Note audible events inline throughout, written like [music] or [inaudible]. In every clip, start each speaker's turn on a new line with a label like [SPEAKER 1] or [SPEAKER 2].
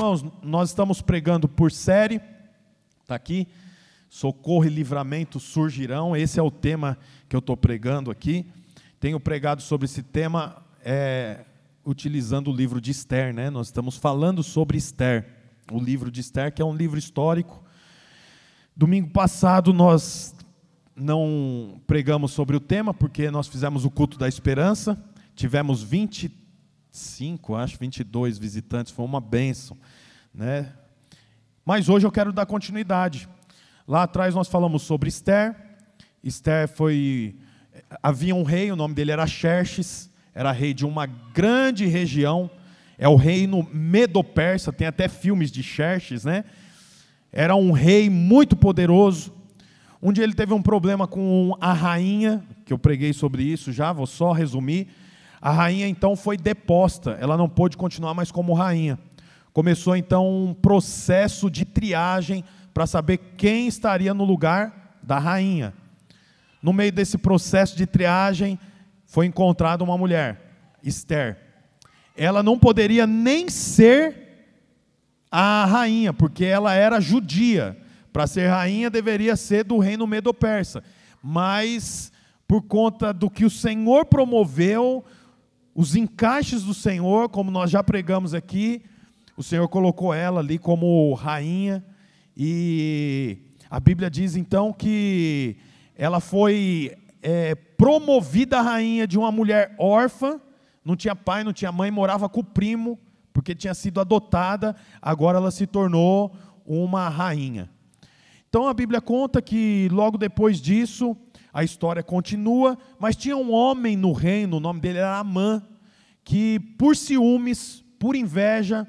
[SPEAKER 1] Irmãos, nós estamos pregando por série, está aqui, socorro e livramento surgirão, esse é o tema que eu estou pregando aqui. Tenho pregado sobre esse tema é, utilizando o livro de Esther, né? nós estamos falando sobre Esther, o livro de Esther, que é um livro histórico. Domingo passado nós não pregamos sobre o tema, porque nós fizemos o culto da esperança, tivemos 20 25, acho 22 visitantes, foi uma bênção, né? Mas hoje eu quero dar continuidade. Lá atrás nós falamos sobre Esther. Esther foi havia um rei, o nome dele era Xerxes, era rei de uma grande região, é o reino Medo-Persa, tem até filmes de Xerxes, né? Era um rei muito poderoso. Um dia ele teve um problema com a rainha, que eu preguei sobre isso já, vou só resumir. A rainha então foi deposta, ela não pôde continuar mais como rainha. Começou então um processo de triagem para saber quem estaria no lugar da rainha. No meio desse processo de triagem, foi encontrada uma mulher, Esther. Ela não poderia nem ser a rainha, porque ela era judia. Para ser rainha, deveria ser do reino medo-persa. Mas, por conta do que o Senhor promoveu, os encaixes do Senhor, como nós já pregamos aqui, o Senhor colocou ela ali como rainha, e a Bíblia diz então que ela foi é, promovida rainha de uma mulher órfã, não tinha pai, não tinha mãe, morava com o primo, porque tinha sido adotada, agora ela se tornou uma rainha. Então a Bíblia conta que logo depois disso, a história continua, mas tinha um homem no reino, o nome dele era Amã, que por ciúmes, por inveja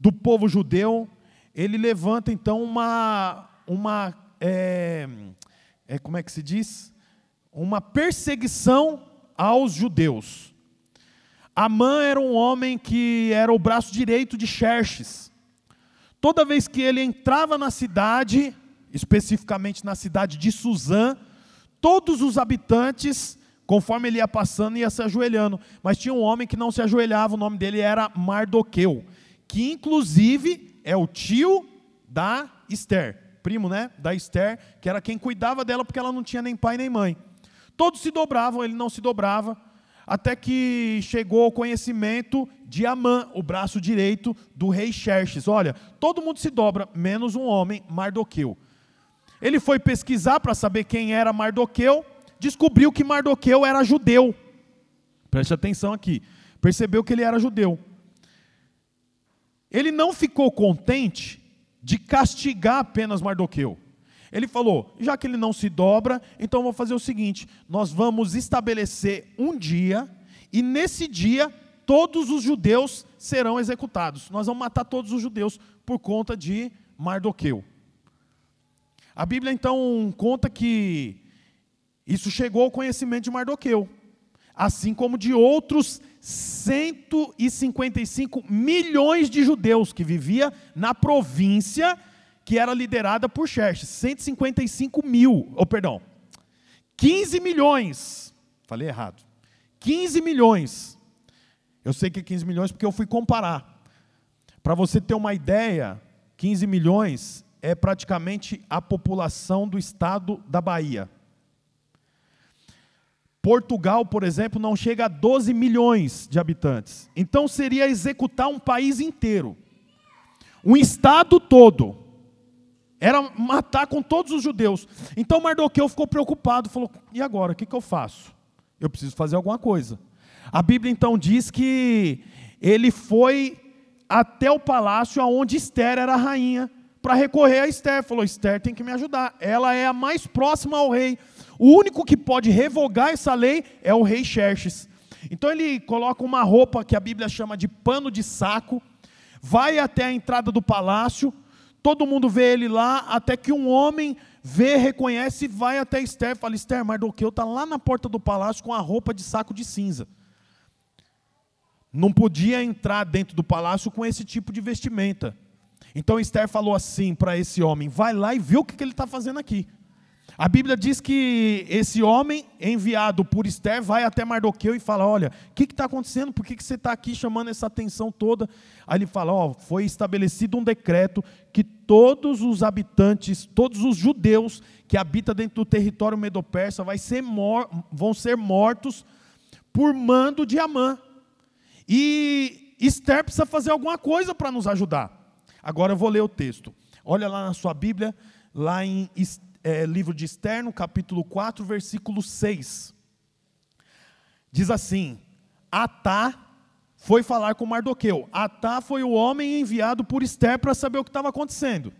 [SPEAKER 1] do povo judeu, ele levanta então uma, uma é, é, como é que se diz? Uma perseguição aos judeus. Amã era um homem que era o braço direito de Xerxes. Toda vez que ele entrava na cidade, especificamente na cidade de Suzã, todos os habitantes, conforme ele ia passando, ia se ajoelhando. Mas tinha um homem que não se ajoelhava, o nome dele era Mardoqueu, que inclusive é o tio da Esther, primo, né, da Esther, que era quem cuidava dela porque ela não tinha nem pai nem mãe. Todos se dobravam, ele não se dobrava, até que chegou ao conhecimento de Amã, o braço direito do rei Xerxes. Olha, todo mundo se dobra, menos um homem, Mardoqueu. Ele foi pesquisar para saber quem era Mardoqueu, descobriu que Mardoqueu era judeu. Preste atenção aqui. Percebeu que ele era judeu. Ele não ficou contente de castigar apenas Mardoqueu. Ele falou: já que ele não se dobra, então vou fazer o seguinte: nós vamos estabelecer um dia, e nesse dia todos os judeus serão executados. Nós vamos matar todos os judeus por conta de Mardoqueu. A Bíblia então conta que isso chegou ao conhecimento de Mardoqueu, assim como de outros 155 milhões de judeus que vivia na província que era liderada por Xerxes. 155 mil, oh, perdão, 15 milhões. Falei errado. 15 milhões. Eu sei que é 15 milhões porque eu fui comparar. Para você ter uma ideia, 15 milhões é praticamente a população do estado da Bahia. Portugal, por exemplo, não chega a 12 milhões de habitantes. Então seria executar um país inteiro. Um estado todo. Era matar com todos os judeus. Então Mardoqueu ficou preocupado, falou: "E agora, o que, que eu faço? Eu preciso fazer alguma coisa". A Bíblia então diz que ele foi até o palácio onde Esther era a rainha para recorrer a Esther. Falou: Esther tem que me ajudar. Ela é a mais próxima ao rei. O único que pode revogar essa lei é o rei Xerxes. Então ele coloca uma roupa que a Bíblia chama de pano de saco, vai até a entrada do palácio, todo mundo vê ele lá, até que um homem vê, reconhece e vai até Esther. Fala: Esther, Mardoqueu está lá na porta do palácio com a roupa de saco de cinza. Não podia entrar dentro do palácio com esse tipo de vestimenta. Então Esther falou assim para esse homem: vai lá e vê o que ele está fazendo aqui. A Bíblia diz que esse homem enviado por Esther vai até Mardoqueu e fala: Olha, o que está acontecendo? Por que, que você está aqui chamando essa atenção toda? Aí ele fala: Ó, oh, foi estabelecido um decreto que todos os habitantes, todos os judeus que habitam dentro do território medo-persa ser vão ser mortos por mando de Amã. E Esther precisa fazer alguma coisa para nos ajudar. Agora eu vou ler o texto. Olha lá na sua Bíblia, lá em é, livro de Esther, no capítulo 4, versículo 6. Diz assim: Atá foi falar com Mardoqueu. Atá foi o homem enviado por Esther para saber o que estava acontecendo.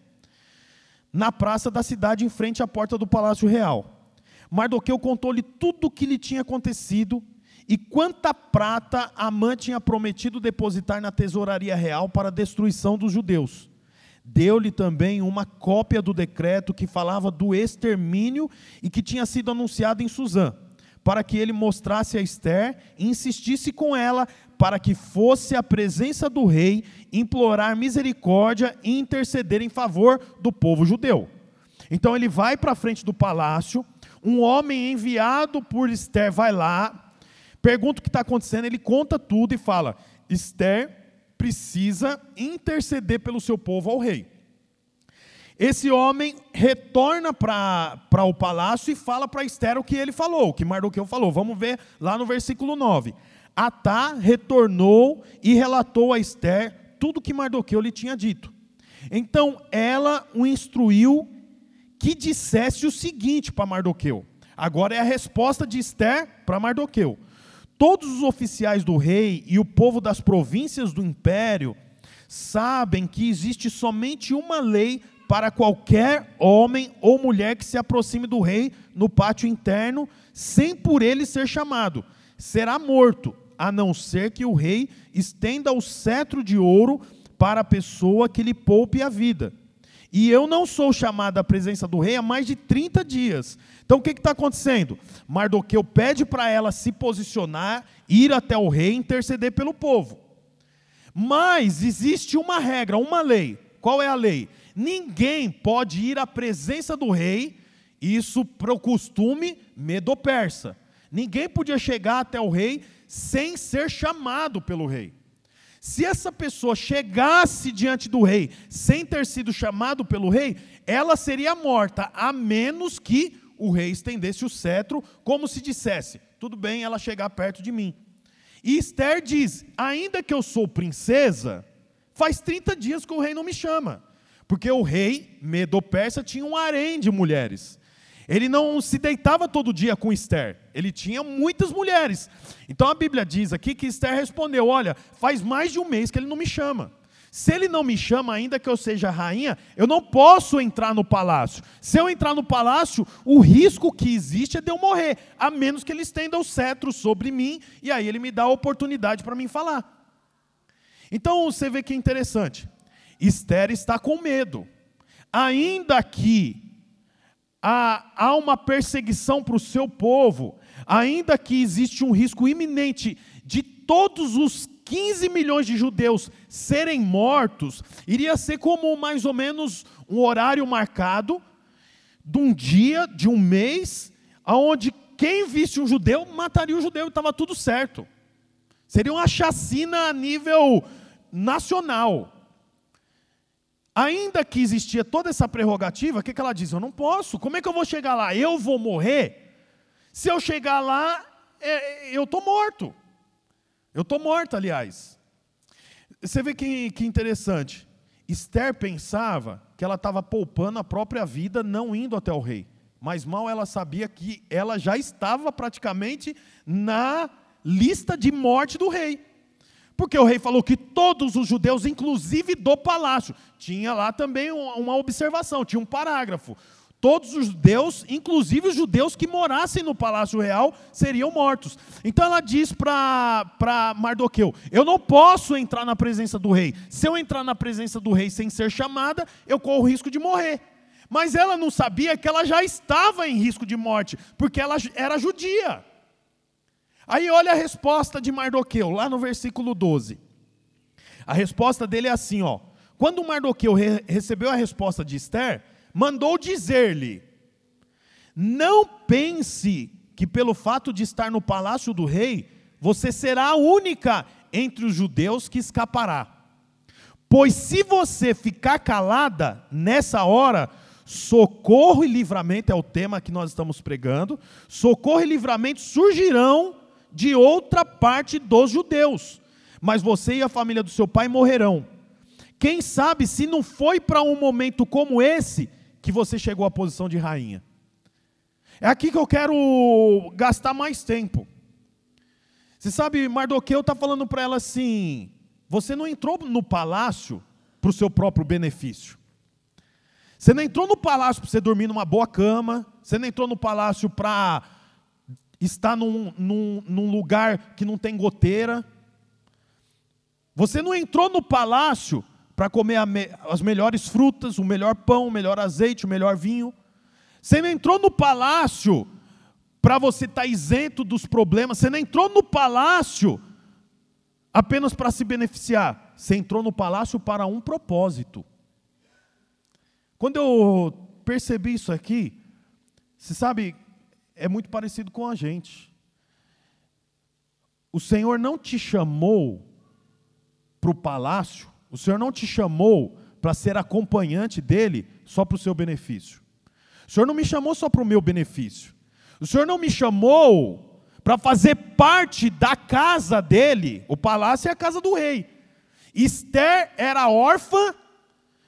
[SPEAKER 1] Na praça da cidade, em frente à porta do palácio real. Mardoqueu contou-lhe tudo o que lhe tinha acontecido e quanta prata Amã tinha prometido depositar na tesouraria real para a destruição dos judeus. Deu-lhe também uma cópia do decreto que falava do extermínio e que tinha sido anunciado em Suzã, para que ele mostrasse a Esther e insistisse com ela para que fosse à presença do rei implorar misericórdia e interceder em favor do povo judeu. Então ele vai para a frente do palácio, um homem enviado por Esther vai lá, pergunta o que está acontecendo, ele conta tudo e fala: Esther precisa interceder pelo seu povo ao rei. Esse homem retorna para o palácio e fala para Esther o que ele falou, o que Mardoqueu falou. Vamos ver lá no versículo 9. Atá retornou e relatou a Esther tudo o que Mardoqueu lhe tinha dito. Então ela o instruiu que dissesse o seguinte para Mardoqueu. Agora é a resposta de Esther para Mardoqueu todos os oficiais do rei e o povo das províncias do império sabem que existe somente uma lei para qualquer homem ou mulher que se aproxime do rei no pátio interno, sem por ele ser chamado. Será morto, a não ser que o rei estenda o cetro de ouro para a pessoa que lhe poupe a vida. E eu não sou chamado à presença do rei há mais de 30 dias. Então o que está acontecendo? Mardoqueu pede para ela se posicionar, ir até o rei e interceder pelo povo. Mas existe uma regra, uma lei. Qual é a lei? Ninguém pode ir à presença do rei, isso para o costume medo-persa. Ninguém podia chegar até o rei sem ser chamado pelo rei. Se essa pessoa chegasse diante do rei sem ter sido chamado pelo rei, ela seria morta, a menos que o rei estendesse o cetro, como se dissesse: tudo bem ela chegar perto de mim. E Esther diz: ainda que eu sou princesa, faz 30 dias que o rei não me chama. Porque o rei Medo-Persa tinha um harém de mulheres. Ele não se deitava todo dia com Esther, ele tinha muitas mulheres. Então a Bíblia diz aqui que Esther respondeu: Olha, faz mais de um mês que ele não me chama. Se ele não me chama, ainda que eu seja rainha, eu não posso entrar no palácio. Se eu entrar no palácio, o risco que existe é de eu morrer, a menos que ele estenda o cetro sobre mim e aí ele me dá a oportunidade para mim falar. Então você vê que é interessante. Esther está com medo. Ainda que há, há uma perseguição para o seu povo, ainda que existe um risco iminente de todos os 15 milhões de judeus serem mortos, iria ser como mais ou menos um horário marcado de um dia, de um mês, aonde quem visse um judeu mataria o judeu estava tudo certo. Seria uma chacina a nível nacional. Ainda que existia toda essa prerrogativa, o que, que ela diz? Eu não posso. Como é que eu vou chegar lá? Eu vou morrer? Se eu chegar lá, é, eu estou morto. Eu estou morto, aliás. Você vê que, que interessante. Esther pensava que ela estava poupando a própria vida não indo até o rei. Mas mal ela sabia que ela já estava praticamente na lista de morte do rei. Porque o rei falou que todos os judeus, inclusive do palácio, tinha lá também uma observação, tinha um parágrafo. Todos os judeus, inclusive os judeus que morassem no palácio real, seriam mortos. Então ela diz para Mardoqueu: Eu não posso entrar na presença do rei. Se eu entrar na presença do rei sem ser chamada, eu corro o risco de morrer. Mas ela não sabia que ela já estava em risco de morte, porque ela era judia. Aí olha a resposta de Mardoqueu, lá no versículo 12. A resposta dele é assim, ó. Quando Mardoqueu re recebeu a resposta de Esther, mandou dizer-lhe: Não pense que pelo fato de estar no palácio do rei, você será a única entre os judeus que escapará. Pois se você ficar calada nessa hora, socorro e livramento é o tema que nós estamos pregando, socorro e livramento surgirão de outra parte dos judeus, mas você e a família do seu pai morrerão. Quem sabe se não foi para um momento como esse que você chegou à posição de rainha. É aqui que eu quero gastar mais tempo. Você sabe, Mardoqueu está falando para ela assim: você não entrou no palácio para o seu próprio benefício. Você não entrou no palácio para você dormir numa boa cama. Você não entrou no palácio para estar num, num, num lugar que não tem goteira. Você não entrou no palácio para comer me, as melhores frutas, o melhor pão, o melhor azeite, o melhor vinho. Você não entrou no palácio para você estar tá isento dos problemas. Você não entrou no palácio apenas para se beneficiar. Você entrou no palácio para um propósito. Quando eu percebi isso aqui, você sabe, é muito parecido com a gente. O Senhor não te chamou para o palácio, o Senhor não te chamou para ser acompanhante dele só para o seu benefício. O Senhor não me chamou só para o meu benefício. O Senhor não me chamou para fazer parte da casa dele. O palácio é a casa do rei. Esther era órfã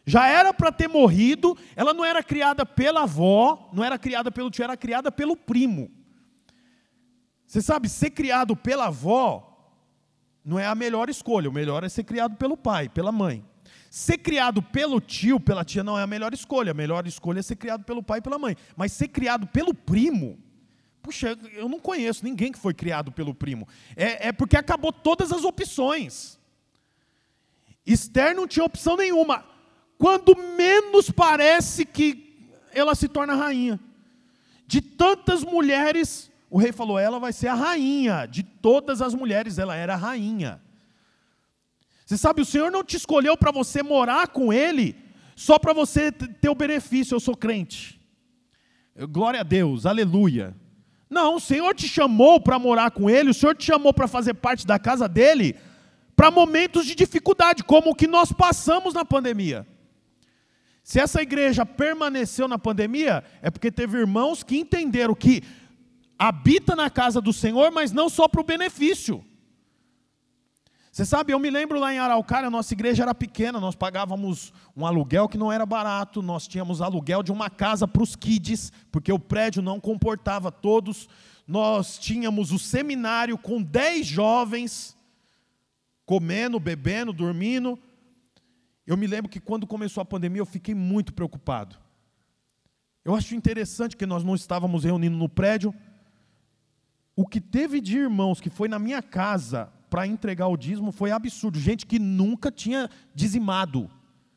[SPEAKER 1] já era para ter morrido, ela não era criada pela avó, não era criada pelo tio, era criada pelo primo. Você sabe, ser criado pela avó não é a melhor escolha, o melhor é ser criado pelo pai, pela mãe. Ser criado pelo tio, pela tia, não é a melhor escolha, a melhor escolha é ser criado pelo pai e pela mãe. Mas ser criado pelo primo, puxa, eu não conheço ninguém que foi criado pelo primo. É, é porque acabou todas as opções. Esther não tinha opção nenhuma quando menos parece que ela se torna rainha. De tantas mulheres, o rei falou: ela vai ser a rainha. De todas as mulheres, ela era a rainha. Você sabe, o Senhor não te escolheu para você morar com Ele, só para você ter o benefício. Eu sou crente. Glória a Deus, aleluia. Não, o Senhor te chamou para morar com Ele, o Senhor te chamou para fazer parte da casa dele, para momentos de dificuldade, como o que nós passamos na pandemia. Se essa igreja permaneceu na pandemia, é porque teve irmãos que entenderam que habita na casa do Senhor, mas não só para o benefício. Você sabe, eu me lembro lá em Araucária, nossa igreja era pequena, nós pagávamos um aluguel que não era barato, nós tínhamos aluguel de uma casa para os kids, porque o prédio não comportava todos. Nós tínhamos o seminário com dez jovens, comendo, bebendo, dormindo. Eu me lembro que quando começou a pandemia eu fiquei muito preocupado. Eu acho interessante que nós não estávamos reunindo no prédio. O que teve de irmãos que foi na minha casa para entregar o dízimo foi absurdo. Gente que nunca tinha dizimado.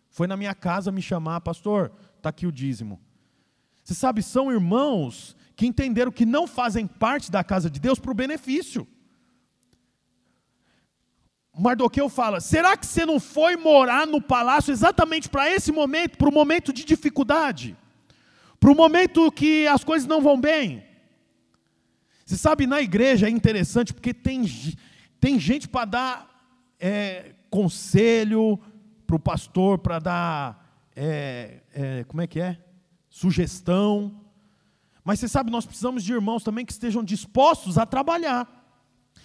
[SPEAKER 1] Foi na minha casa me chamar, pastor, está aqui o dízimo. Você sabe, são irmãos que entenderam que não fazem parte da casa de Deus para o benefício. Mardoqueu fala: será que você não foi morar no palácio exatamente para esse momento, para o momento de dificuldade? Para o momento que as coisas não vão bem? Você sabe, na igreja é interessante porque tem, tem gente para dar é, conselho para o pastor, para dar, é, é, como é que é? Sugestão. Mas você sabe, nós precisamos de irmãos também que estejam dispostos a trabalhar,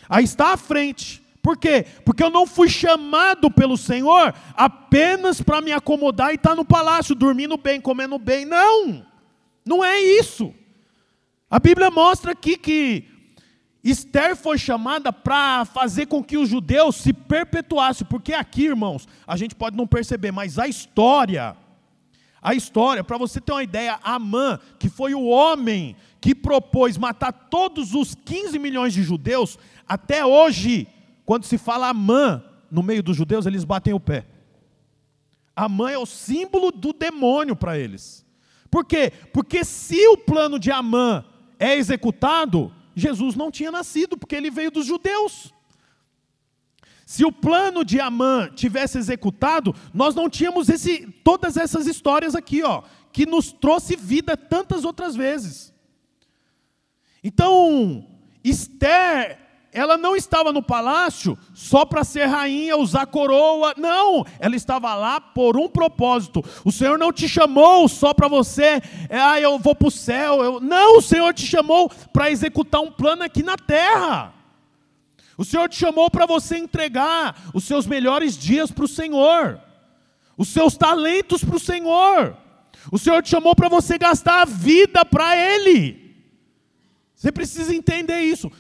[SPEAKER 1] a estar à frente por quê? Porque eu não fui chamado pelo Senhor apenas para me acomodar e estar tá no palácio, dormindo bem, comendo bem. Não, não é isso. A Bíblia mostra aqui que Esther foi chamada para fazer com que os judeus se perpetuassem, porque aqui, irmãos, a gente pode não perceber, mas a história, a história, para você ter uma ideia, Amã, que foi o homem que propôs matar todos os 15 milhões de judeus, até hoje quando se fala Amã no meio dos judeus, eles batem o pé. Amã é o símbolo do demônio para eles. Por quê? Porque se o plano de Amã é executado, Jesus não tinha nascido, porque ele veio dos judeus. Se o plano de Amã tivesse executado, nós não tínhamos esse, todas essas histórias aqui, ó, que nos trouxe vida tantas outras vezes. Então, Esther, ela não estava no palácio só para ser rainha, usar coroa. Não, ela estava lá por um propósito. O Senhor não te chamou só para você, é, ah, eu vou para o céu. Eu... Não, o Senhor te chamou para executar um plano aqui na terra. O Senhor te chamou para você entregar os seus melhores dias para o Senhor, os seus talentos para o Senhor. O Senhor te chamou para você gastar a vida para Ele. Você precisa entender isso.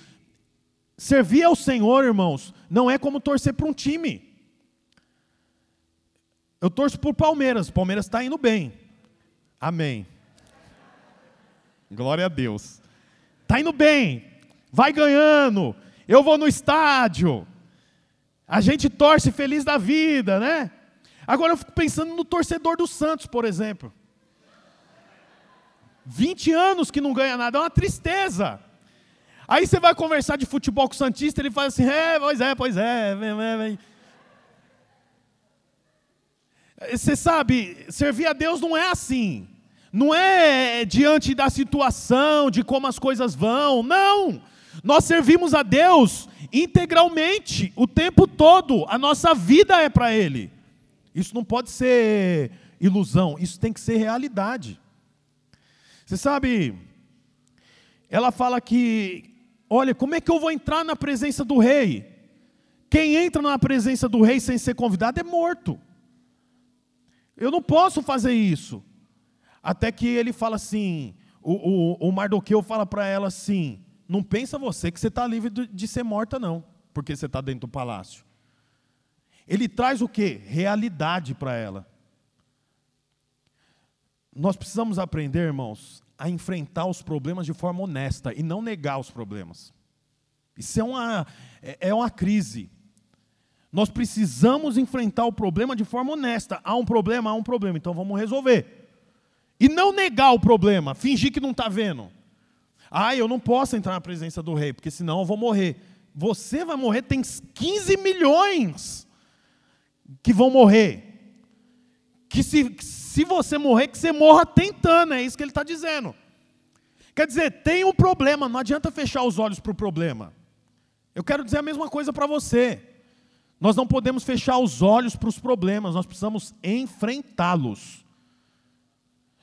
[SPEAKER 1] Servir ao Senhor, irmãos, não é como torcer para um time. Eu torço por Palmeiras, Palmeiras está indo bem. Amém. Glória a Deus. Está indo bem, vai ganhando. Eu vou no estádio. A gente torce feliz da vida, né? Agora eu fico pensando no torcedor do Santos, por exemplo. 20 anos que não ganha nada, é uma tristeza. Aí você vai conversar de futebol com o Santista, ele fala assim: é, pois é, pois é. Vem, vem, vem. Você sabe, servir a Deus não é assim. Não é diante da situação, de como as coisas vão. Não. Nós servimos a Deus integralmente, o tempo todo. A nossa vida é para Ele. Isso não pode ser ilusão, isso tem que ser realidade. Você sabe, ela fala que, olha, como é que eu vou entrar na presença do rei? Quem entra na presença do rei sem ser convidado é morto. Eu não posso fazer isso. Até que ele fala assim, o, o, o Mardoqueu fala para ela assim: não pensa você que você está livre de ser morta, não, porque você está dentro do palácio. Ele traz o que? Realidade para ela. Nós precisamos aprender, irmãos, a enfrentar os problemas de forma honesta e não negar os problemas. Isso é uma, é, é uma crise. Nós precisamos enfrentar o problema de forma honesta. Há um problema, há um problema, então vamos resolver. E não negar o problema, fingir que não está vendo. Ah, eu não posso entrar na presença do rei, porque senão eu vou morrer. Você vai morrer, tem 15 milhões que vão morrer. Que se, se você morrer, que você morra tentando, é isso que ele está dizendo. Quer dizer, tem um problema, não adianta fechar os olhos para o problema. Eu quero dizer a mesma coisa para você. Nós não podemos fechar os olhos para os problemas, nós precisamos enfrentá-los.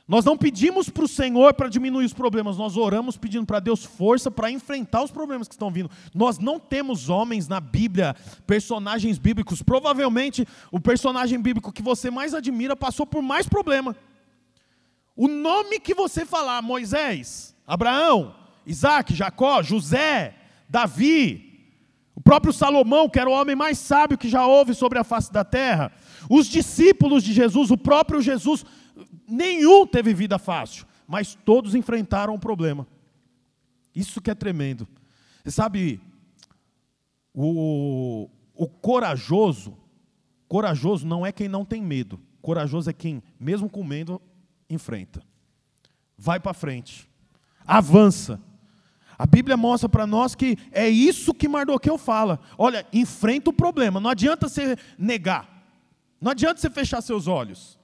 [SPEAKER 1] Nós não pedimos para o Senhor para diminuir os problemas, nós oramos pedindo para Deus força para enfrentar os problemas que estão vindo. Nós não temos homens na Bíblia, personagens bíblicos. Provavelmente o personagem bíblico que você mais admira passou por mais problema. O nome que você falar, Moisés, Abraão, Isaac, Jacó, José, Davi, o próprio Salomão, que era o homem mais sábio que já houve sobre a face da terra, os discípulos de Jesus, o próprio Jesus, nenhum teve vida fácil, mas todos enfrentaram um problema. Isso que é tremendo. Você sabe, o, o corajoso, corajoso não é quem não tem medo. Corajoso é quem, mesmo com medo, enfrenta. Vai para frente. Avança. A Bíblia mostra para nós que é isso que Mardoqueu fala. Olha, enfrenta o problema. Não adianta você negar. Não adianta você fechar seus olhos.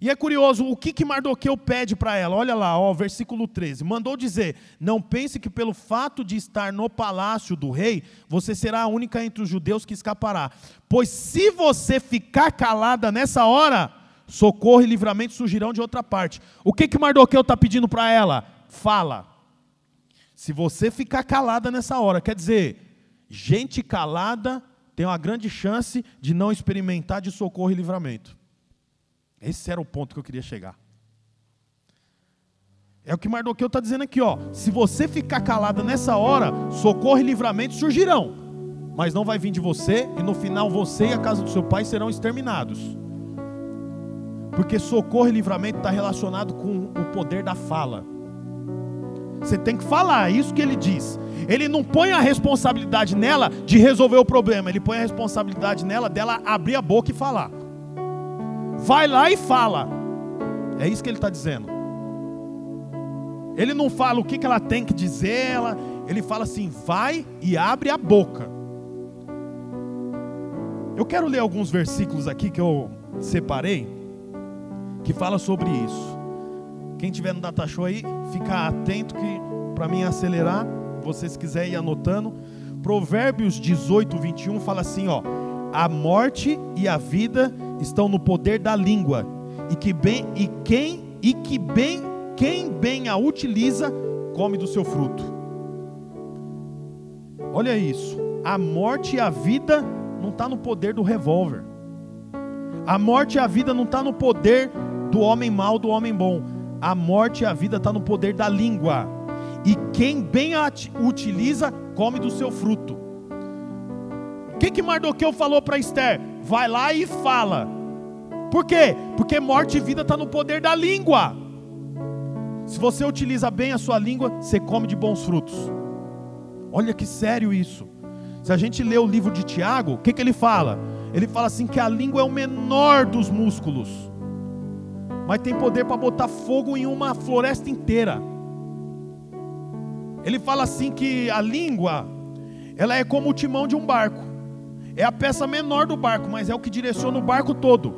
[SPEAKER 1] E é curioso, o que, que Mardoqueu pede para ela? Olha lá, ó, versículo 13. Mandou dizer: Não pense que pelo fato de estar no palácio do rei, você será a única entre os judeus que escapará. Pois se você ficar calada nessa hora, socorro e livramento surgirão de outra parte. O que, que Mardoqueu está pedindo para ela? Fala. Se você ficar calada nessa hora, quer dizer, gente calada tem uma grande chance de não experimentar de socorro e livramento. Esse era o ponto que eu queria chegar. É o que Mardoqueu está dizendo aqui, ó. Se você ficar calado nessa hora, socorro e livramento surgirão, mas não vai vir de você, e no final você e a casa do seu pai serão exterminados. Porque socorro e livramento está relacionado com o poder da fala. Você tem que falar, é isso que ele diz. Ele não põe a responsabilidade nela de resolver o problema, ele põe a responsabilidade nela dela abrir a boca e falar. Vai lá e fala. É isso que ele está dizendo. Ele não fala o que, que ela tem que dizer, ela, ele fala assim: vai e abre a boca. Eu quero ler alguns versículos aqui que eu separei, que fala sobre isso. Quem tiver no data show aí, fica atento que para mim acelerar, vocês quiserem ir anotando. Provérbios 18, 21 fala assim, ó: A morte e a vida estão no poder da língua, e que bem e quem e que bem quem bem a utiliza come do seu fruto. Olha isso. A morte e a vida não está no poder do revólver. A morte e a vida não está no poder do homem mau, do homem bom. A morte e a vida está no poder da língua. E quem bem a utiliza, come do seu fruto. O que, que Mardoqueu falou para Esther? Vai lá e fala. Por quê? Porque morte e vida está no poder da língua. Se você utiliza bem a sua língua, você come de bons frutos. Olha que sério isso. Se a gente lê o livro de Tiago, o que, que ele fala? Ele fala assim que a língua é o menor dos músculos, mas tem poder para botar fogo em uma floresta inteira. Ele fala assim que a língua, ela é como o timão de um barco. É a peça menor do barco, mas é o que direciona o barco todo.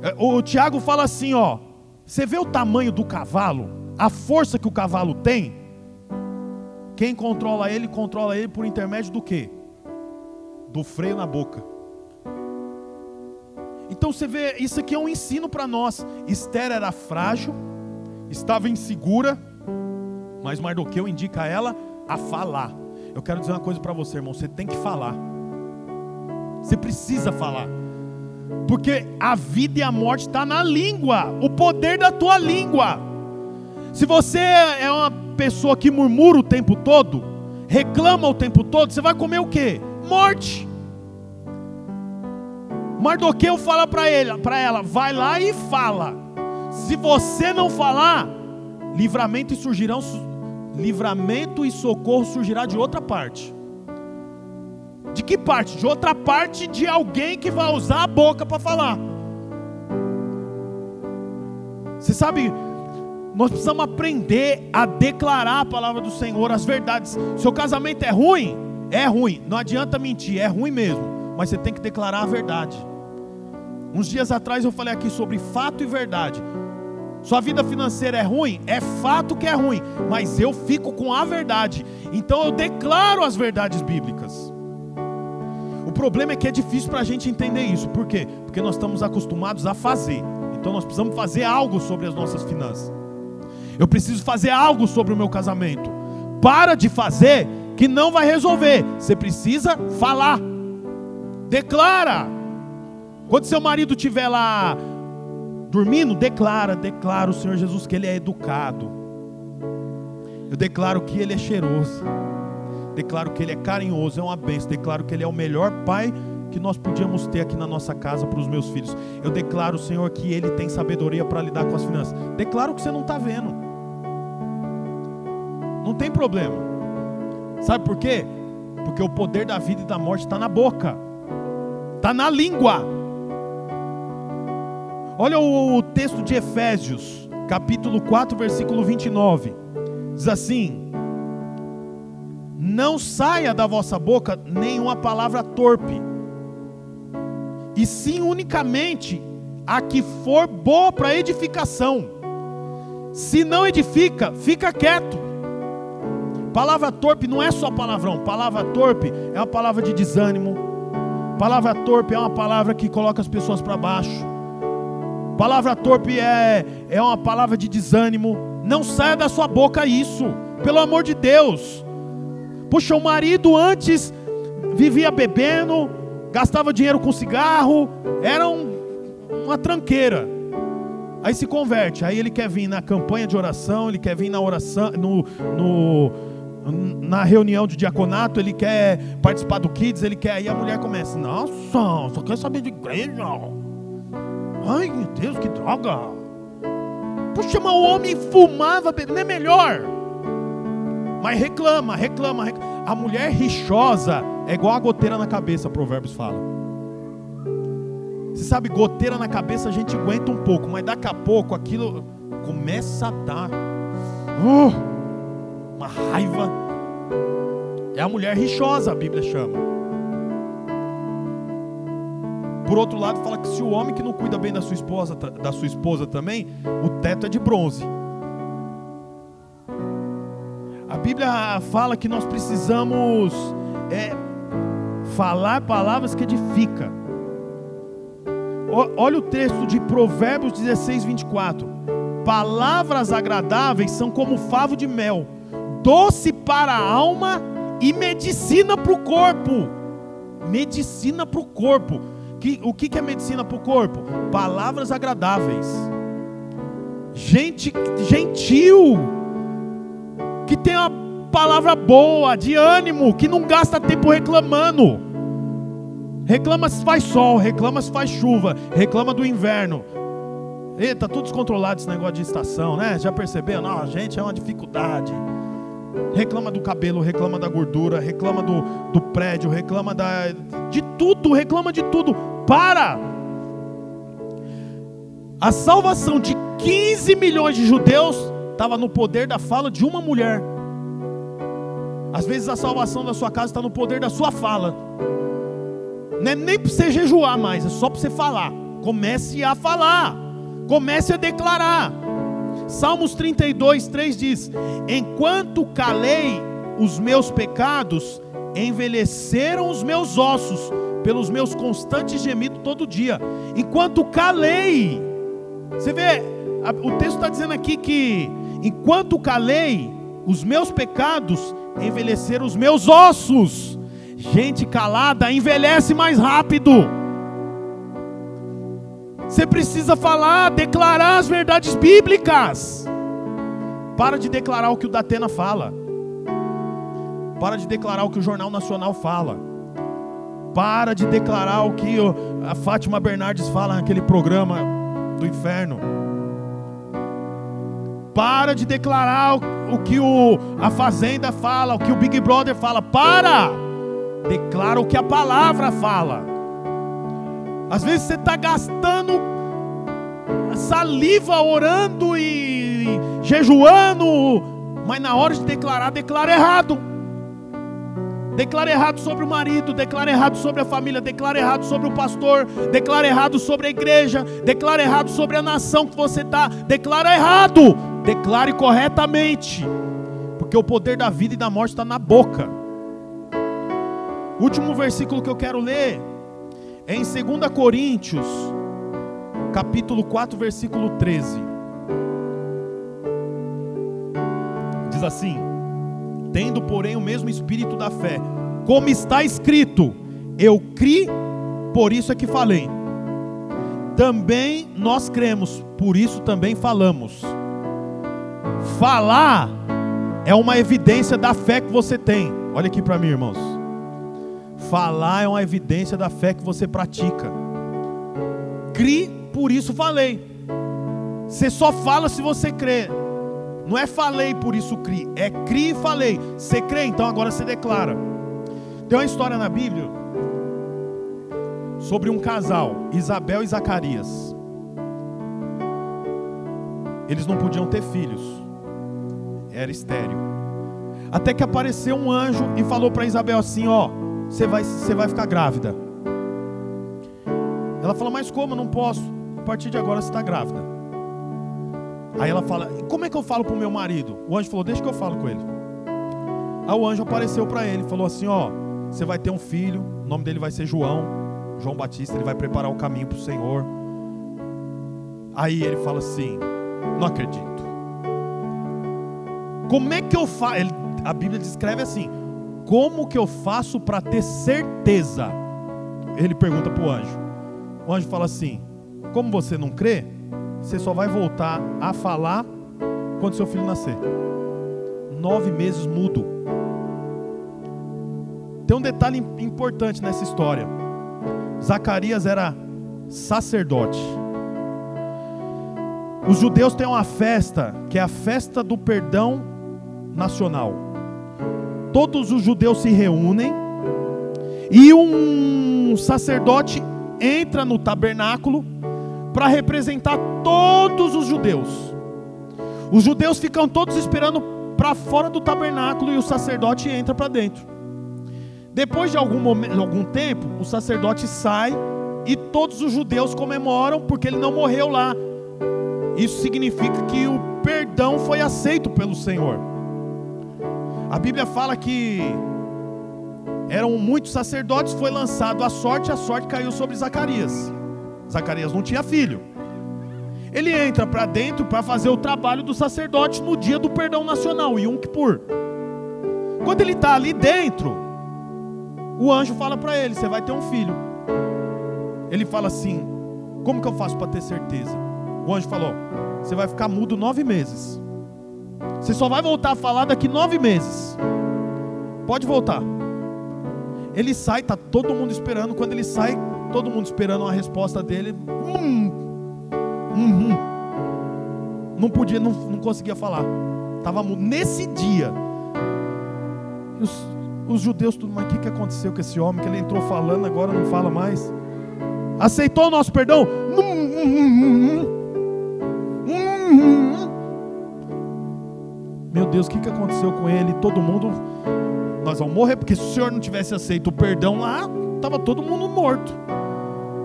[SPEAKER 1] É, o Tiago fala assim, ó, você vê o tamanho do cavalo, a força que o cavalo tem? Quem controla ele, controla ele por intermédio do quê? Do freio na boca. Então você vê, isso aqui é um ensino para nós. Esther era frágil, estava insegura, mas Mardoqueu indica ela a falar. Eu quero dizer uma coisa para você, irmão: você tem que falar. Você precisa falar. Porque a vida e a morte está na língua, o poder da tua língua. Se você é uma pessoa que murmura o tempo todo, reclama o tempo todo, você vai comer o que? Morte. Mardoqueu fala para ele, para ela, vai lá e fala. Se você não falar, livramento e surgirão livramento e socorro surgirá de outra parte. De que parte? De outra parte de alguém que vai usar a boca para falar. Você sabe, nós precisamos aprender a declarar a palavra do Senhor, as verdades. Seu casamento é ruim? É ruim. Não adianta mentir, é ruim mesmo. Mas você tem que declarar a verdade. Uns dias atrás eu falei aqui sobre fato e verdade. Sua vida financeira é ruim? É fato que é ruim, mas eu fico com a verdade. Então eu declaro as verdades bíblicas. O problema é que é difícil para a gente entender isso. Por quê? Porque nós estamos acostumados a fazer. Então nós precisamos fazer algo sobre as nossas finanças. Eu preciso fazer algo sobre o meu casamento. Para de fazer que não vai resolver. Você precisa falar. Declara. Quando seu marido estiver lá dormindo, declara, declara o Senhor Jesus que ele é educado. Eu declaro que ele é cheiroso declaro que Ele é carinhoso, é uma bênção, declaro que Ele é o melhor pai que nós podíamos ter aqui na nossa casa para os meus filhos. Eu declaro, Senhor, que Ele tem sabedoria para lidar com as finanças. Declaro que você não está vendo. Não tem problema. Sabe por quê? Porque o poder da vida e da morte está na boca, está na língua. Olha o, o texto de Efésios, capítulo 4, versículo 29. Diz assim: não saia da vossa boca nenhuma palavra torpe, e sim unicamente a que for boa para edificação. Se não edifica, fica quieto. Palavra torpe não é só palavrão, palavra torpe é uma palavra de desânimo. Palavra torpe é uma palavra que coloca as pessoas para baixo. Palavra torpe é, é uma palavra de desânimo. Não saia da sua boca isso, pelo amor de Deus. Puxa, o marido antes vivia bebendo, gastava dinheiro com cigarro, era um, uma tranqueira. Aí se converte, aí ele quer vir na campanha de oração, ele quer vir na oração, no, no, na reunião de diaconato, ele quer participar do Kids, ele quer. Aí a mulher começa: Nossa, só quer saber de igreja. Ai, meu Deus, que droga. Puxa, mas o homem fumava, não é melhor. Mas reclama, reclama, reclama. A mulher rixosa é igual a goteira na cabeça, Provérbios fala. Você sabe, goteira na cabeça a gente aguenta um pouco, mas daqui a pouco aquilo começa a dar uh, uma raiva. É a mulher rixosa, a Bíblia chama. Por outro lado, fala que se o homem que não cuida bem da sua esposa, da sua esposa também, o teto é de bronze. A Bíblia fala que nós precisamos é, falar palavras que edificam. Olha o texto de Provérbios 16, 24. Palavras agradáveis são como favo de mel, doce para a alma e medicina para o corpo. Medicina para o corpo. Que, o que, que é medicina para o corpo? Palavras agradáveis. Gente gentil, que tem uma palavra boa, de ânimo, que não gasta tempo reclamando. Reclama se faz sol, reclama se faz chuva, reclama do inverno. Eita, tudo descontrolado esse negócio de estação, né? Já perceberam? Não, gente, é uma dificuldade. Reclama do cabelo, reclama da gordura, reclama do, do prédio, reclama da, de tudo, reclama de tudo. Para! A salvação de 15 milhões de judeus estava no poder da fala de uma mulher. Às vezes a salvação da sua casa está no poder da sua fala. Não é nem para você jejuar mais, é só para você falar. Comece a falar, comece a declarar. Salmos 32, 3 diz: Enquanto calei os meus pecados, envelheceram os meus ossos, pelos meus constantes gemidos todo dia. Enquanto calei, você vê, o texto está dizendo aqui que, enquanto calei os meus pecados, envelheceram os meus ossos. Gente calada envelhece mais rápido. Você precisa falar, declarar as verdades bíblicas. Para de declarar o que o Datena fala. Para de declarar o que o Jornal Nacional fala. Para de declarar o que a Fátima Bernardes fala naquele programa do inferno. Para de declarar o, que o, a Fazenda fala, o que o Big Brother fala. Para! Declara o que a palavra fala. Às vezes você está gastando saliva orando e jejuando, mas na hora de declarar, declara errado. Declara errado sobre o marido, declara errado sobre a família, declara errado sobre o pastor, declara errado sobre a igreja, declara errado sobre a nação que você está. Declara errado, declare corretamente, porque o poder da vida e da morte está na boca. Último versículo que eu quero ler é em 2 Coríntios, capítulo 4, versículo 13. Diz assim: Tendo, porém, o mesmo espírito da fé, como está escrito, eu criei, por isso é que falei. Também nós cremos, por isso também falamos. Falar é uma evidência da fé que você tem. Olha aqui para mim, irmãos. Falar é uma evidência da fé que você pratica. Cri, por isso falei. Você só fala se você crê. Não é falei, por isso cri. É cri e falei. Você crê, então agora você declara. Tem uma história na Bíblia sobre um casal, Isabel e Zacarias. Eles não podiam ter filhos. Era estéreo. Até que apareceu um anjo e falou para Isabel assim, ó, você vai, você vai ficar grávida. Ela fala, mas como? Eu não posso. A partir de agora você está grávida. Aí ela fala, como é que eu falo para o meu marido? O anjo falou, deixa que eu falo com ele. Aí o anjo apareceu para ele, falou assim, ó, você vai ter um filho, o nome dele vai ser João, João Batista, ele vai preparar o caminho para o Senhor. Aí ele fala assim, não acredito. Como é que eu faço? A Bíblia descreve assim: como que eu faço para ter certeza? Ele pergunta para o anjo. O anjo fala assim: Como você não crê, você só vai voltar a falar quando seu filho nascer. Nove meses mudo. Tem um detalhe importante nessa história. Zacarias era sacerdote. Os judeus têm uma festa que é a festa do perdão nacional todos os judeus se reúnem e um sacerdote entra no tabernáculo para representar todos os judeus. Os judeus ficam todos esperando para fora do tabernáculo e o sacerdote entra para dentro. Depois de algum, momento, algum tempo, o sacerdote sai e todos os judeus comemoram porque ele não morreu lá. Isso significa que o perdão foi aceito pelo Senhor. A Bíblia fala que eram muitos sacerdotes, foi lançado a sorte, a sorte caiu sobre Zacarias. Zacarias não tinha filho. Ele entra para dentro para fazer o trabalho do sacerdote no dia do perdão nacional, Yom Kippur. Quando ele está ali dentro, o anjo fala para ele: Você vai ter um filho. Ele fala assim: Como que eu faço para ter certeza? O anjo falou: Você vai ficar mudo nove meses. Você só vai voltar a falar daqui nove meses. Pode voltar. Ele sai, tá todo mundo esperando. Quando ele sai, todo mundo esperando a resposta dele. Hum, hum, hum. Não podia, não, não conseguia falar. Tava. Nesse dia, os, os judeus tudo, mas o que, que aconteceu com esse homem? Que ele entrou falando, agora não fala mais. Aceitou o nosso perdão? Meu Deus, o que, que aconteceu com ele? Todo mundo, nós vamos morrer, porque se o Senhor não tivesse aceito o perdão lá, estava todo mundo morto.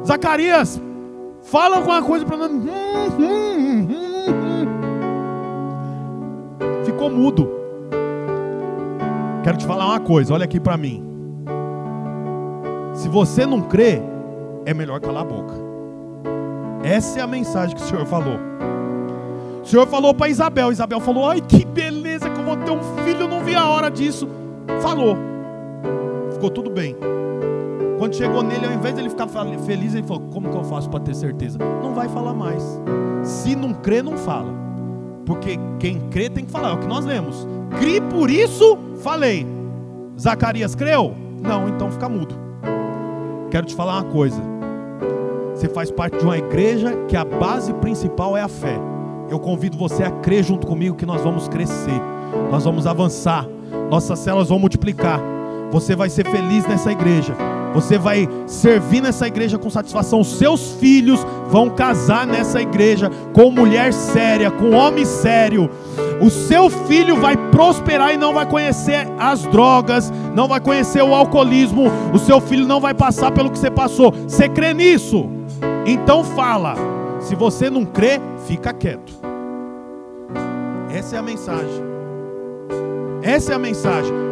[SPEAKER 1] Zacarias, fala alguma coisa para nós. [laughs] Ficou mudo. Quero te falar uma coisa, olha aqui para mim. Se você não crê, é melhor calar a boca. Essa é a mensagem que o Senhor falou. O Senhor falou para Isabel. Isabel falou: Ai, que beleza que eu vou ter um filho. Não vi a hora disso. Falou. Ficou tudo bem. Quando chegou nele, ao invés de ele ficar feliz, ele falou: Como que eu faço para ter certeza? Não vai falar mais. Se não crê, não fala. Porque quem crê tem que falar. É o que nós lemos. Crie por isso, falei. Zacarias creu? Não, então fica mudo. Quero te falar uma coisa. Você faz parte de uma igreja que a base principal é a fé. Eu convido você a crer junto comigo que nós vamos crescer, nós vamos avançar, nossas células vão multiplicar. Você vai ser feliz nessa igreja. Você vai servir nessa igreja com satisfação. Seus filhos vão casar nessa igreja com mulher séria, com homem sério. O seu filho vai prosperar e não vai conhecer as drogas, não vai conhecer o alcoolismo. O seu filho não vai passar pelo que você passou. Você crê nisso? Então fala. Se você não crê, fica quieto. Essa é a mensagem. Essa é a mensagem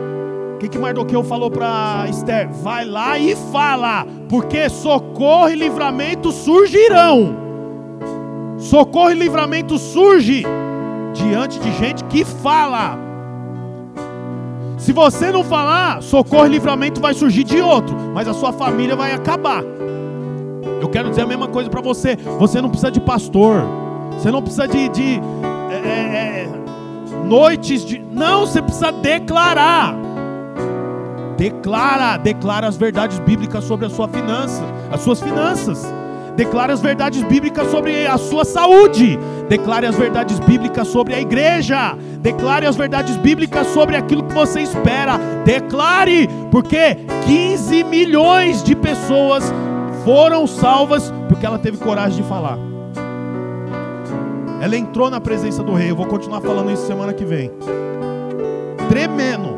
[SPEAKER 1] que, que Mardoqueu falou para Esther? Vai lá e fala, porque socorro e livramento surgirão. Socorro e livramento surge diante de gente que fala. Se você não falar, socorro e livramento vai surgir de outro, mas a sua família vai acabar. Eu quero dizer a mesma coisa para você. Você não precisa de pastor. Você não precisa de, de é, é, é noites de. Não, você precisa declarar. Declara, declara as verdades bíblicas sobre a sua finança, as suas finanças. Declare as verdades bíblicas sobre a sua saúde. Declare as verdades bíblicas sobre a igreja. Declare as verdades bíblicas sobre aquilo que você espera. Declare, porque 15 milhões de pessoas foram salvas porque ela teve coragem de falar. Ela entrou na presença do rei. Eu vou continuar falando isso semana que vem. Tremendo,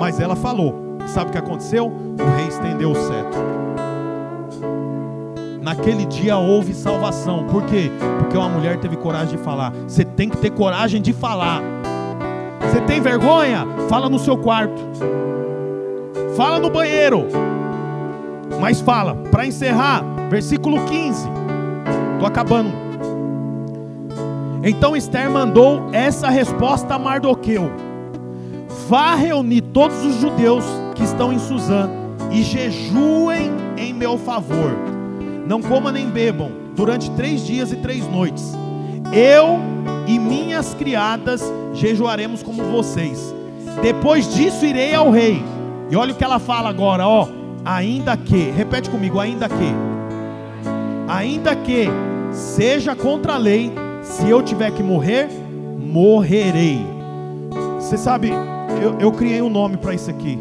[SPEAKER 1] mas ela falou. Sabe o que aconteceu? O rei estendeu o cetro. Naquele dia houve salvação. Por quê? Porque uma mulher teve coragem de falar. Você tem que ter coragem de falar. Você tem vergonha? Fala no seu quarto. Fala no banheiro. Mas fala. Para encerrar, versículo 15. Estou acabando. Então Esther mandou essa resposta a Mardoqueu: Vá reunir todos os judeus que estão em Suzã e jejuem em meu favor. Não comam nem bebam durante três dias e três noites. Eu e minhas criadas jejuaremos como vocês. Depois disso irei ao rei. E olha o que ela fala agora, ó. Ainda que, repete comigo, ainda que. Ainda que seja contra a lei, se eu tiver que morrer, morrerei. Você sabe, eu, eu criei um nome para isso aqui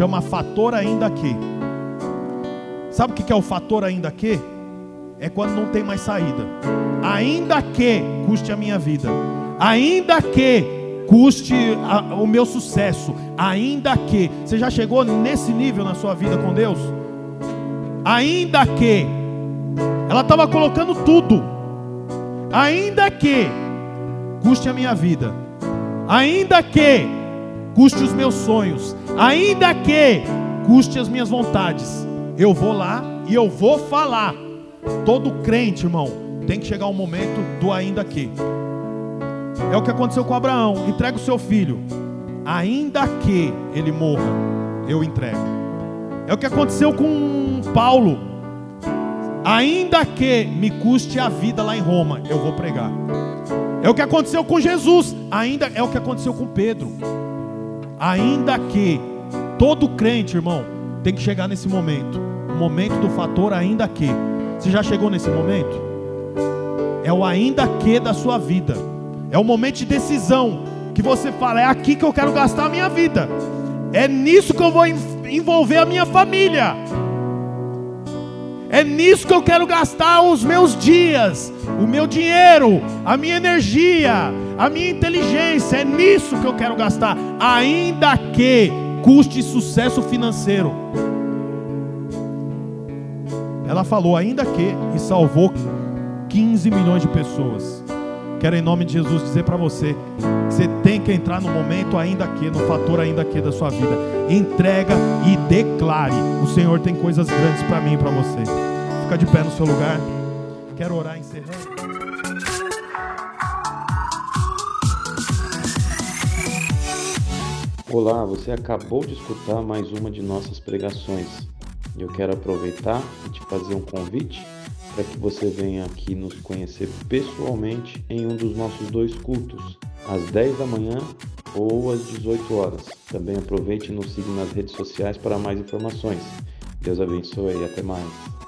[SPEAKER 1] chama fator ainda que. Sabe o que é o fator ainda que? É quando não tem mais saída. Ainda que custe a minha vida, ainda que custe a, o meu sucesso, ainda que. Você já chegou nesse nível na sua vida com Deus? Ainda que. Ela estava colocando tudo. Ainda que custe a minha vida, ainda que custe os meus sonhos, ainda que custe as minhas vontades, eu vou lá e eu vou falar. Todo crente, irmão, tem que chegar um momento do ainda que. É o que aconteceu com Abraão. Entrega o seu filho, ainda que ele morra, eu entrego. É o que aconteceu com Paulo. Ainda que me custe a vida lá em Roma, eu vou pregar. É o que aconteceu com Jesus, ainda é o que aconteceu com Pedro. Ainda que todo crente, irmão, tem que chegar nesse momento, o momento do fator ainda que. Você já chegou nesse momento? É o ainda que da sua vida. É o momento de decisão que você fala, é aqui que eu quero gastar a minha vida. É nisso que eu vou envolver a minha família. É nisso que eu quero gastar os meus dias, o meu dinheiro, a minha energia, a minha inteligência. É nisso que eu quero gastar, ainda que custe sucesso financeiro. Ela falou, ainda que, e salvou 15 milhões de pessoas. Quero em nome de Jesus dizer para você você tem que entrar no momento ainda que, no fator ainda que da sua vida. Entrega e declare. O Senhor tem coisas grandes para mim e para você. Fica de pé no seu lugar. Quero orar encerrando.
[SPEAKER 2] Olá, você acabou de escutar mais uma de nossas pregações. Eu quero aproveitar e te fazer um convite para que você venha aqui nos conhecer pessoalmente em um dos nossos dois cultos, às 10 da manhã ou às 18 horas. Também aproveite e nos siga nas redes sociais para mais informações. Deus abençoe e até mais.